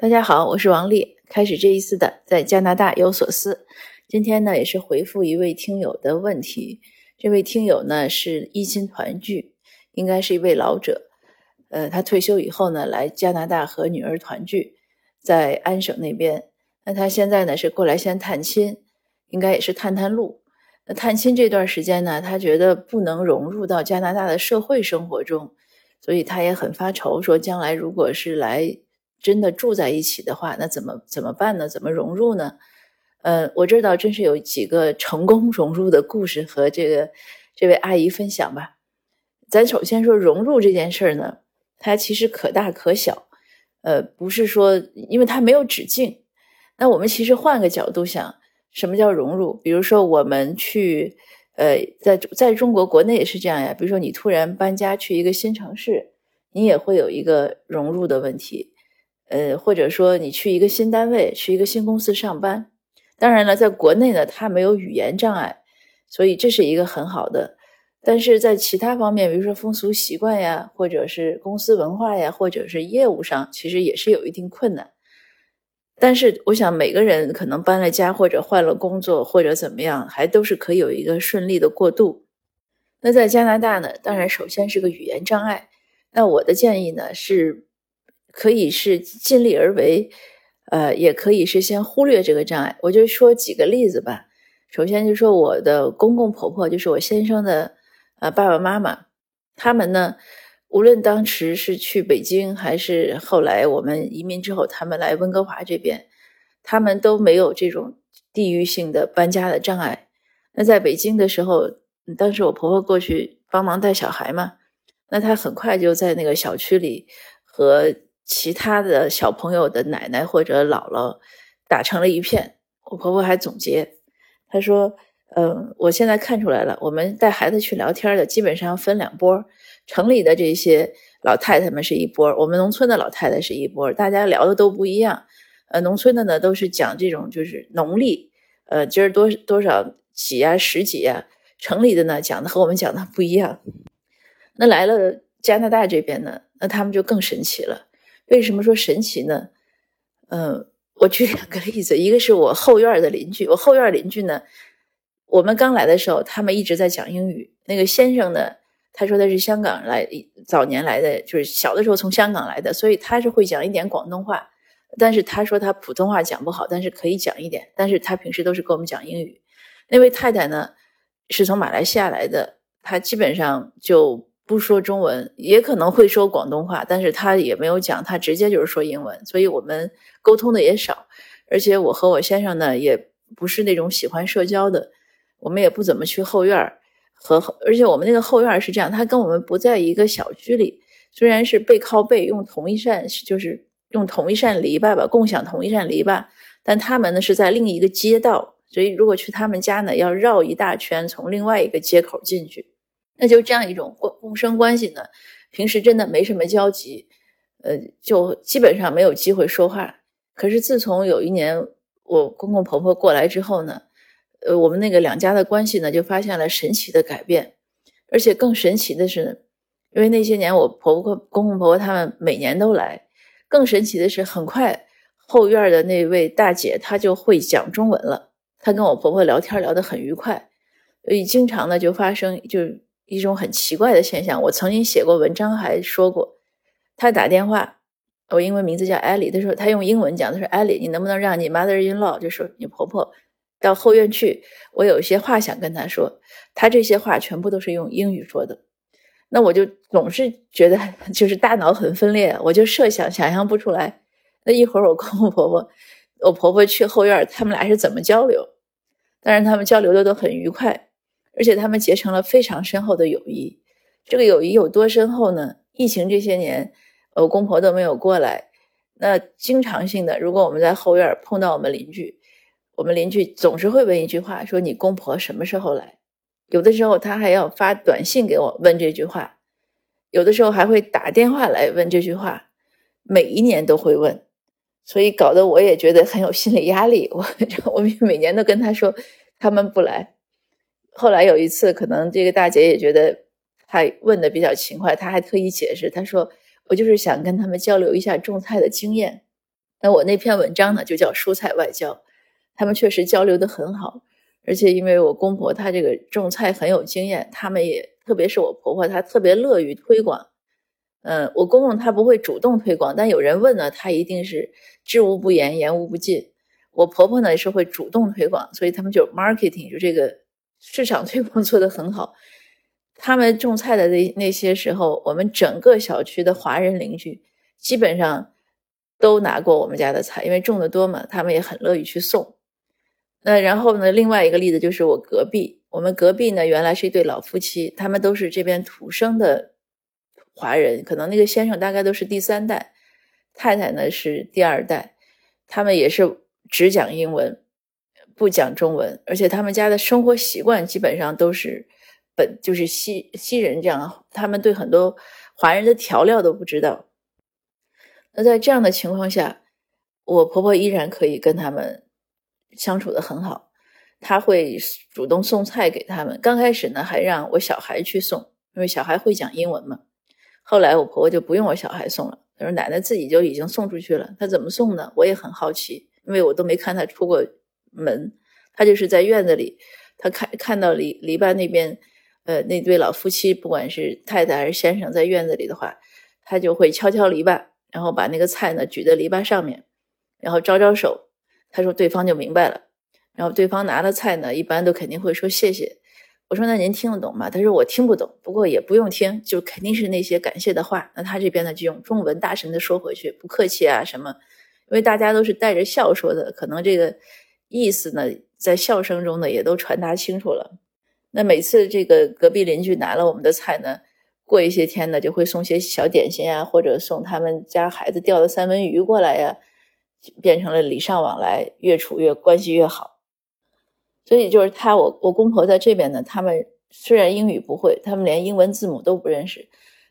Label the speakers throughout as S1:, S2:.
S1: 大家好，我是王丽。开始这一次的在加拿大有所思。今天呢，也是回复一位听友的问题。这位听友呢是一心团聚，应该是一位老者。呃，他退休以后呢，来加拿大和女儿团聚，在安省那边。那他现在呢是过来先探亲，应该也是探探路。那探亲这段时间呢，他觉得不能融入到加拿大的社会生活中，所以他也很发愁，说将来如果是来。真的住在一起的话，那怎么怎么办呢？怎么融入呢？呃，我这倒真是有几个成功 融入的故事和这个这位阿姨分享吧。咱首先说融入这件事儿呢，它其实可大可小，呃，不是说因为它没有止境。那我们其实换个角度想，什么叫融入？比如说我们去，呃，在在中国国内也是这样呀。比如说你突然搬家去一个新城市，你也会有一个融入的问题。呃，或者说你去一个新单位，去一个新公司上班，当然了，在国内呢，它没有语言障碍，所以这是一个很好的。但是在其他方面，比如说风俗习惯呀，或者是公司文化呀，或者是业务上，其实也是有一定困难。但是我想，每个人可能搬了家，或者换了工作，或者怎么样，还都是可以有一个顺利的过渡。那在加拿大呢，当然首先是个语言障碍。那我的建议呢是。可以是尽力而为，呃，也可以是先忽略这个障碍。我就说几个例子吧。首先就说我的公公婆婆，就是我先生的呃爸爸妈妈，他们呢，无论当时是去北京，还是后来我们移民之后，他们来温哥华这边，他们都没有这种地域性的搬家的障碍。那在北京的时候，当时我婆婆过去帮忙带小孩嘛，那她很快就在那个小区里和。其他的小朋友的奶奶或者姥姥打成了一片。我婆婆还总结，她说：“嗯，我现在看出来了，我们带孩子去聊天的基本上分两波，城里的这些老太太们是一波，我们农村的老太太是一波，大家聊的都不一样。呃，农村的呢都是讲这种就是农历，呃，今儿多多少几啊十几啊，城里的呢讲的和我们讲的不一样。那来了加拿大这边呢，那他们就更神奇了。”为什么说神奇呢？嗯，我举两个例子，一个是我后院的邻居，我后院邻居呢，我们刚来的时候，他们一直在讲英语。那个先生呢，他说他是香港来，早年来的，就是小的时候从香港来的，所以他是会讲一点广东话。但是他说他普通话讲不好，但是可以讲一点。但是他平时都是跟我们讲英语。那位太太呢，是从马来西亚来的，她基本上就。不说中文，也可能会说广东话，但是他也没有讲，他直接就是说英文，所以我们沟通的也少。而且我和我先生呢，也不是那种喜欢社交的，我们也不怎么去后院儿和，而且我们那个后院是这样，他跟我们不在一个小区里，虽然是背靠背，用同一扇，就是用同一扇篱笆吧，共享同一扇篱笆，但他们呢是在另一个街道，所以如果去他们家呢，要绕一大圈，从另外一个街口进去。那就这样一种共共生关系呢，平时真的没什么交集，呃，就基本上没有机会说话。可是自从有一年我公公婆婆过来之后呢，呃，我们那个两家的关系呢就发现了神奇的改变。而且更神奇的是，因为那些年我婆婆公公婆婆他们每年都来，更神奇的是，很快后院的那位大姐她就会讲中文了，她跟我婆婆聊天聊得很愉快，所以经常呢就发生就。一种很奇怪的现象，我曾经写过文章，还说过，他打电话，我英文名字叫艾莉，他说他用英文讲，他说艾莉，你能不能让你 mother in law，就是你婆婆到后院去，我有一些话想跟她说。他这些话全部都是用英语说的，那我就总是觉得就是大脑很分裂，我就设想想象不出来。那一会儿我公公婆婆，我婆婆去后院，他们俩是怎么交流？当然他们交流的都很愉快。而且他们结成了非常深厚的友谊。这个友谊有多深厚呢？疫情这些年，我公婆都没有过来。那经常性的，如果我们在后院碰到我们邻居，我们邻居总是会问一句话：说你公婆什么时候来？有的时候他还要发短信给我问这句话，有的时候还会打电话来问这句话。每一年都会问，所以搞得我也觉得很有心理压力。我 我每年都跟他说，他们不来。后来有一次，可能这个大姐也觉得他问的比较勤快，她还特意解释，她说：“我就是想跟他们交流一下种菜的经验。”那我那篇文章呢，就叫蔬菜外交。他们确实交流的很好，而且因为我公婆她这个种菜很有经验，他们也特别是我婆婆，她特别乐于推广。嗯，我公公他不会主动推广，但有人问呢，他一定是知无不言，言无不尽。我婆婆呢是会主动推广，所以他们就 marketing 就这个市场推广做得很好。他们种菜的那那些时候，我们整个小区的华人邻居基本上都拿过我们家的菜，因为种的多嘛，他们也很乐意去送。那然后呢，另外一个例子就是我隔壁，我们隔壁呢原来是一对老夫妻，他们都是这边土生的华人，可能那个先生大概都是第三代，太太呢是第二代，他们也是只讲英文，不讲中文，而且他们家的生活习惯基本上都是。本就是西西人这样，他们对很多华人的调料都不知道。那在这样的情况下，我婆婆依然可以跟他们相处的很好。她会主动送菜给他们。刚开始呢，还让我小孩去送，因为小孩会讲英文嘛。后来我婆婆就不用我小孩送了，她说奶奶自己就已经送出去了。她怎么送呢？我也很好奇，因为我都没看她出过门。他就是在院子里，他看看到篱篱笆那边。呃，那对老夫妻，不管是太太还是先生，在院子里的话，他就会敲敲篱笆，然后把那个菜呢举在篱笆上面，然后招招手。他说对方就明白了，然后对方拿了菜呢，一般都肯定会说谢谢。我说那您听得懂吗？他说我听不懂，不过也不用听，就肯定是那些感谢的话。那他这边呢就用中文大声的说回去，不客气啊什么，因为大家都是带着笑说的，可能这个意思呢在笑声中呢也都传达清楚了。那每次这个隔壁邻居拿了我们的菜呢，过一些天呢，就会送些小点心啊，或者送他们家孩子钓的三文鱼过来呀，变成了礼尚往来，越处越关系越好。所以就是他，我我公婆在这边呢，他们虽然英语不会，他们连英文字母都不认识，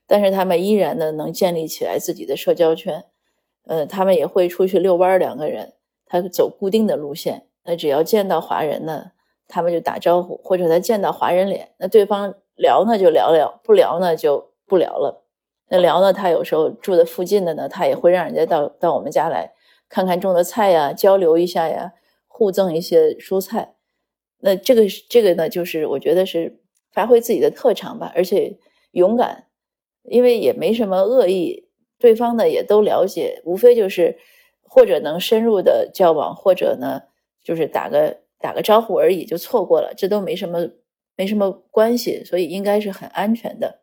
S1: 但是他们依然呢能建立起来自己的社交圈。呃，他们也会出去遛弯儿，两个人他走固定的路线，那只要见到华人呢。他们就打招呼，或者他见到华人脸，那对方聊呢就聊聊，不聊呢就不聊了。那聊呢，他有时候住的附近的呢，他也会让人家到到我们家来看看种的菜呀，交流一下呀，互赠一些蔬菜。那这个这个呢，就是我觉得是发挥自己的特长吧，而且勇敢，因为也没什么恶意，对方呢也都了解，无非就是或者能深入的交往，或者呢就是打个。打个招呼而已就错过了，这都没什么，没什么关系，所以应该是很安全的。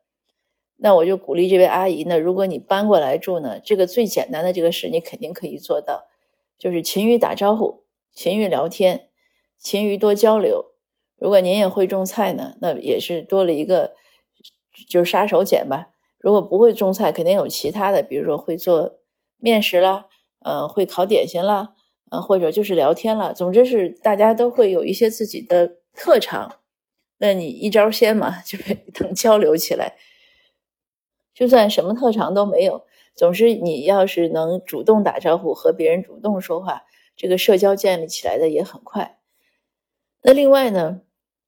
S1: 那我就鼓励这位阿姨呢，如果你搬过来住呢，这个最简单的这个事你肯定可以做到，就是勤于打招呼，勤于聊天，勤于多交流。如果您也会种菜呢，那也是多了一个就是杀手锏吧。如果不会种菜，肯定有其他的，比如说会做面食啦，呃，会烤点心啦。啊，或者就是聊天了，总之是大家都会有一些自己的特长，那你一招鲜嘛，就能交流起来。就算什么特长都没有，总之你要是能主动打招呼，和别人主动说话，这个社交建立起来的也很快。那另外呢，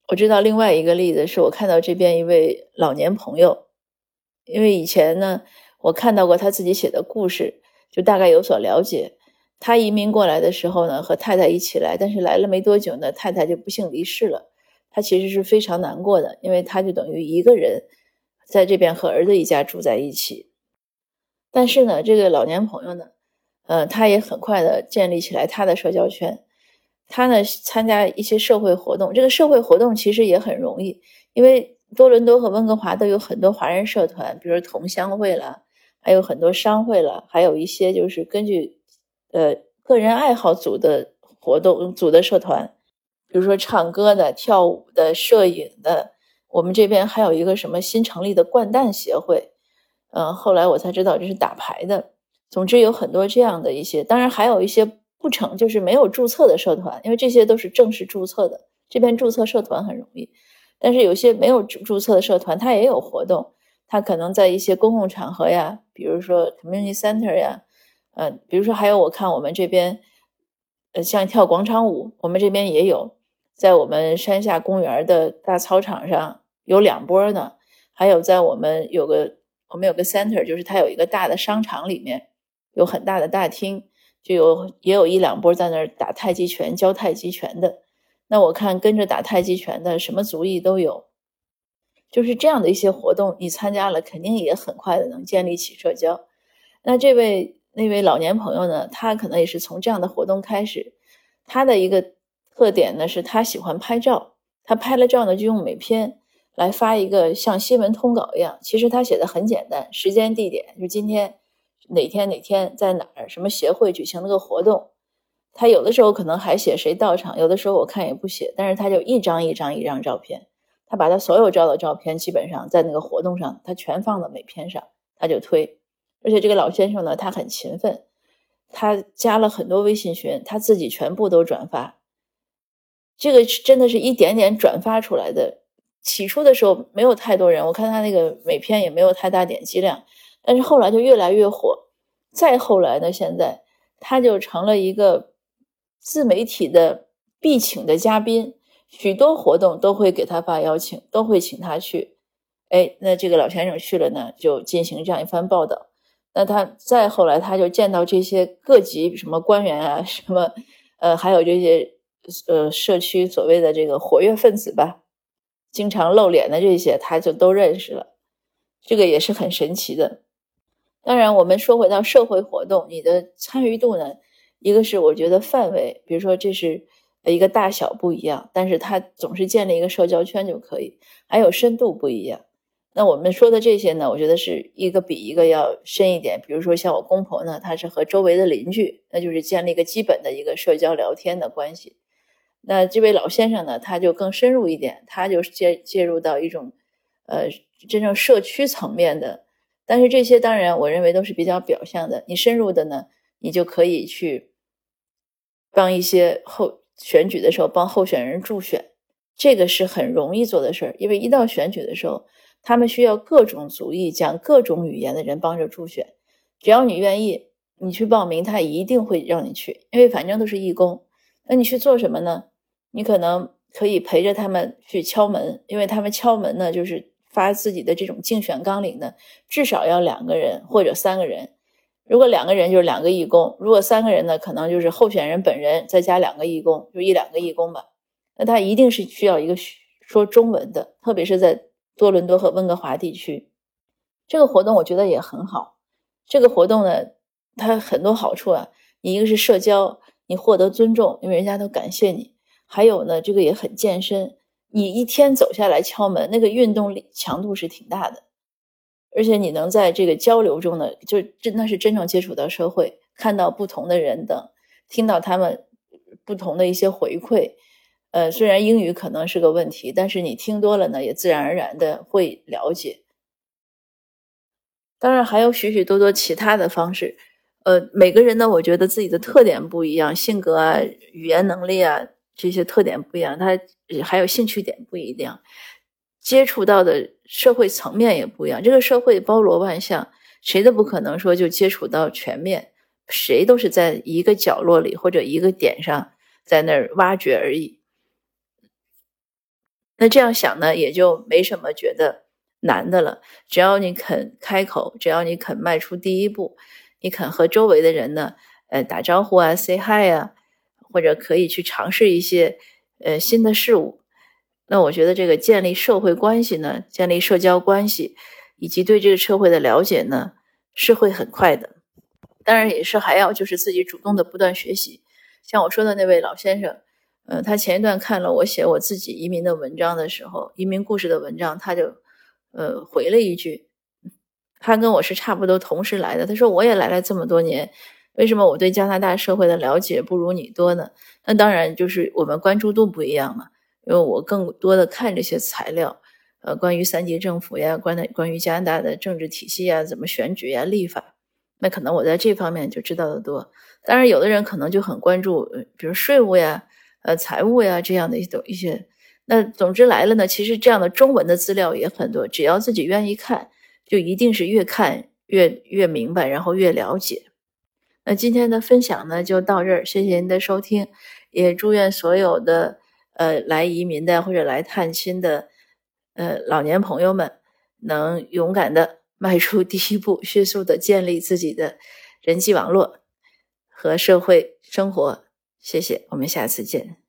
S1: 我知道另外一个例子是我看到这边一位老年朋友，因为以前呢，我看到过他自己写的故事，就大概有所了解。他移民过来的时候呢，和太太一起来，但是来了没多久呢，太太就不幸离世了。他其实是非常难过的，因为他就等于一个人在这边和儿子一家住在一起。但是呢，这个老年朋友呢，呃，他也很快的建立起来他的社交圈。他呢参加一些社会活动，这个社会活动其实也很容易，因为多伦多和温哥华都有很多华人社团，比如同乡会了，还有很多商会了，还有一些就是根据。呃，个人爱好组的活动组的社团，比如说唱歌的、跳舞的、摄影的。我们这边还有一个什么新成立的掼蛋协会，嗯，后来我才知道这是打牌的。总之有很多这样的一些，当然还有一些不成，就是没有注册的社团，因为这些都是正式注册的。这边注册社团很容易，但是有些没有注册的社团，它也有活动，它可能在一些公共场合呀，比如说 community center 呀。嗯，比如说还有我看我们这边，呃，像跳广场舞，我们这边也有，在我们山下公园的大操场上有两波呢。还有在我们有个我们有个 center，就是它有一个大的商场里面有很大的大厅，就有也有一两波在那儿打太极拳、教太极拳的。那我看跟着打太极拳的什么族裔都有，就是这样的一些活动，你参加了肯定也很快的能建立起社交。那这位那位老年朋友呢，他可能也是从这样的活动开始，他的一个特点呢是他喜欢拍照，他拍了照呢就用美篇来发一个像新闻通稿一样，其实他写的很简单，时间地点就今天哪天哪天在哪儿，什么协会举行了个活动。他有的时候可能还写谁到场，有的时候我看也不写，但是他就一张一张一张照片，他把他所有照的照片基本上在那个活动上，他全放到美篇上，他就推。而且这个老先生呢，他很勤奋，他加了很多微信群，他自己全部都转发。这个真的是一点点转发出来的。起初的时候没有太多人，我看他那个每篇也没有太大点击量，但是后来就越来越火。再后来呢，现在他就成了一个。自媒体的必请的嘉宾，许多活动都会给他发邀请，都会请他去。哎，那这个老先生去了呢，就进行这样一番报道。那他再后来，他就见到这些各级什么官员啊，什么呃，还有这些呃社区所谓的这个活跃分子吧，经常露脸的这些，他就都认识了。这个也是很神奇的。当然，我们说回到社会活动，你的参与度呢？一个是我觉得范围，比如说这是一个大小不一样，但是它总是建立一个社交圈就可以。还有深度不一样。那我们说的这些呢，我觉得是一个比一个要深一点。比如说像我公婆呢，他是和周围的邻居，那就是建立一个基本的一个社交聊天的关系。那这位老先生呢，他就更深入一点，他就是介介入到一种呃真正社区层面的。但是这些当然我认为都是比较表象的，你深入的呢。你就可以去帮一些候选举的时候帮候选人助选，这个是很容易做的事儿。因为一到选举的时候，他们需要各种族裔、讲各种语言的人帮着助选。只要你愿意，你去报名，他一定会让你去。因为反正都是义工。那你去做什么呢？你可能可以陪着他们去敲门，因为他们敲门呢，就是发自己的这种竞选纲领呢，至少要两个人或者三个人。如果两个人就是两个义工，如果三个人呢，可能就是候选人本人再加两个义工，就一两个义工吧。那他一定是需要一个说中文的，特别是在多伦多和温哥华地区。这个活动我觉得也很好。这个活动呢，它很多好处啊。你一个是社交，你获得尊重，因为人家都感谢你。还有呢，这个也很健身。你一天走下来敲门，那个运动力强度是挺大的。而且你能在这个交流中呢，就真的是真正接触到社会，看到不同的人等，听到他们不同的一些回馈。呃，虽然英语可能是个问题，但是你听多了呢，也自然而然的会了解。当然还有许许多多其他的方式。呃，每个人呢，我觉得自己的特点不一样，性格啊、语言能力啊这些特点不一样，他还有兴趣点不一样。接触到的社会层面也不一样，这个社会包罗万象，谁都不可能说就接触到全面，谁都是在一个角落里或者一个点上在那儿挖掘而已。那这样想呢，也就没什么觉得难的了。只要你肯开口，只要你肯迈出第一步，你肯和周围的人呢，呃，打招呼啊，say hi 啊，或者可以去尝试一些呃新的事物。那我觉得这个建立社会关系呢，建立社交关系，以及对这个社会的了解呢，是会很快的。当然也是还要就是自己主动的不断学习。像我说的那位老先生，呃，他前一段看了我写我自己移民的文章的时候，移民故事的文章，他就呃回了一句，他跟我是差不多同时来的，他说我也来了这么多年，为什么我对加拿大社会的了解不如你多呢？那当然就是我们关注度不一样嘛。因为我更多的看这些材料，呃，关于三级政府呀，关的关于加拿大的政治体系呀，怎么选举呀，立法，那可能我在这方面就知道的多。当然，有的人可能就很关注，比如税务呀，呃，财务呀这样的一种一些。那总之来了呢，其实这样的中文的资料也很多，只要自己愿意看，就一定是越看越越明白，然后越了解。那今天的分享呢就到这儿，谢谢您的收听，也祝愿所有的。呃，来移民的或者来探亲的，呃，老年朋友们能勇敢的迈出第一步，迅速的建立自己的人际网络，和社会生活。谢谢，我们下次见。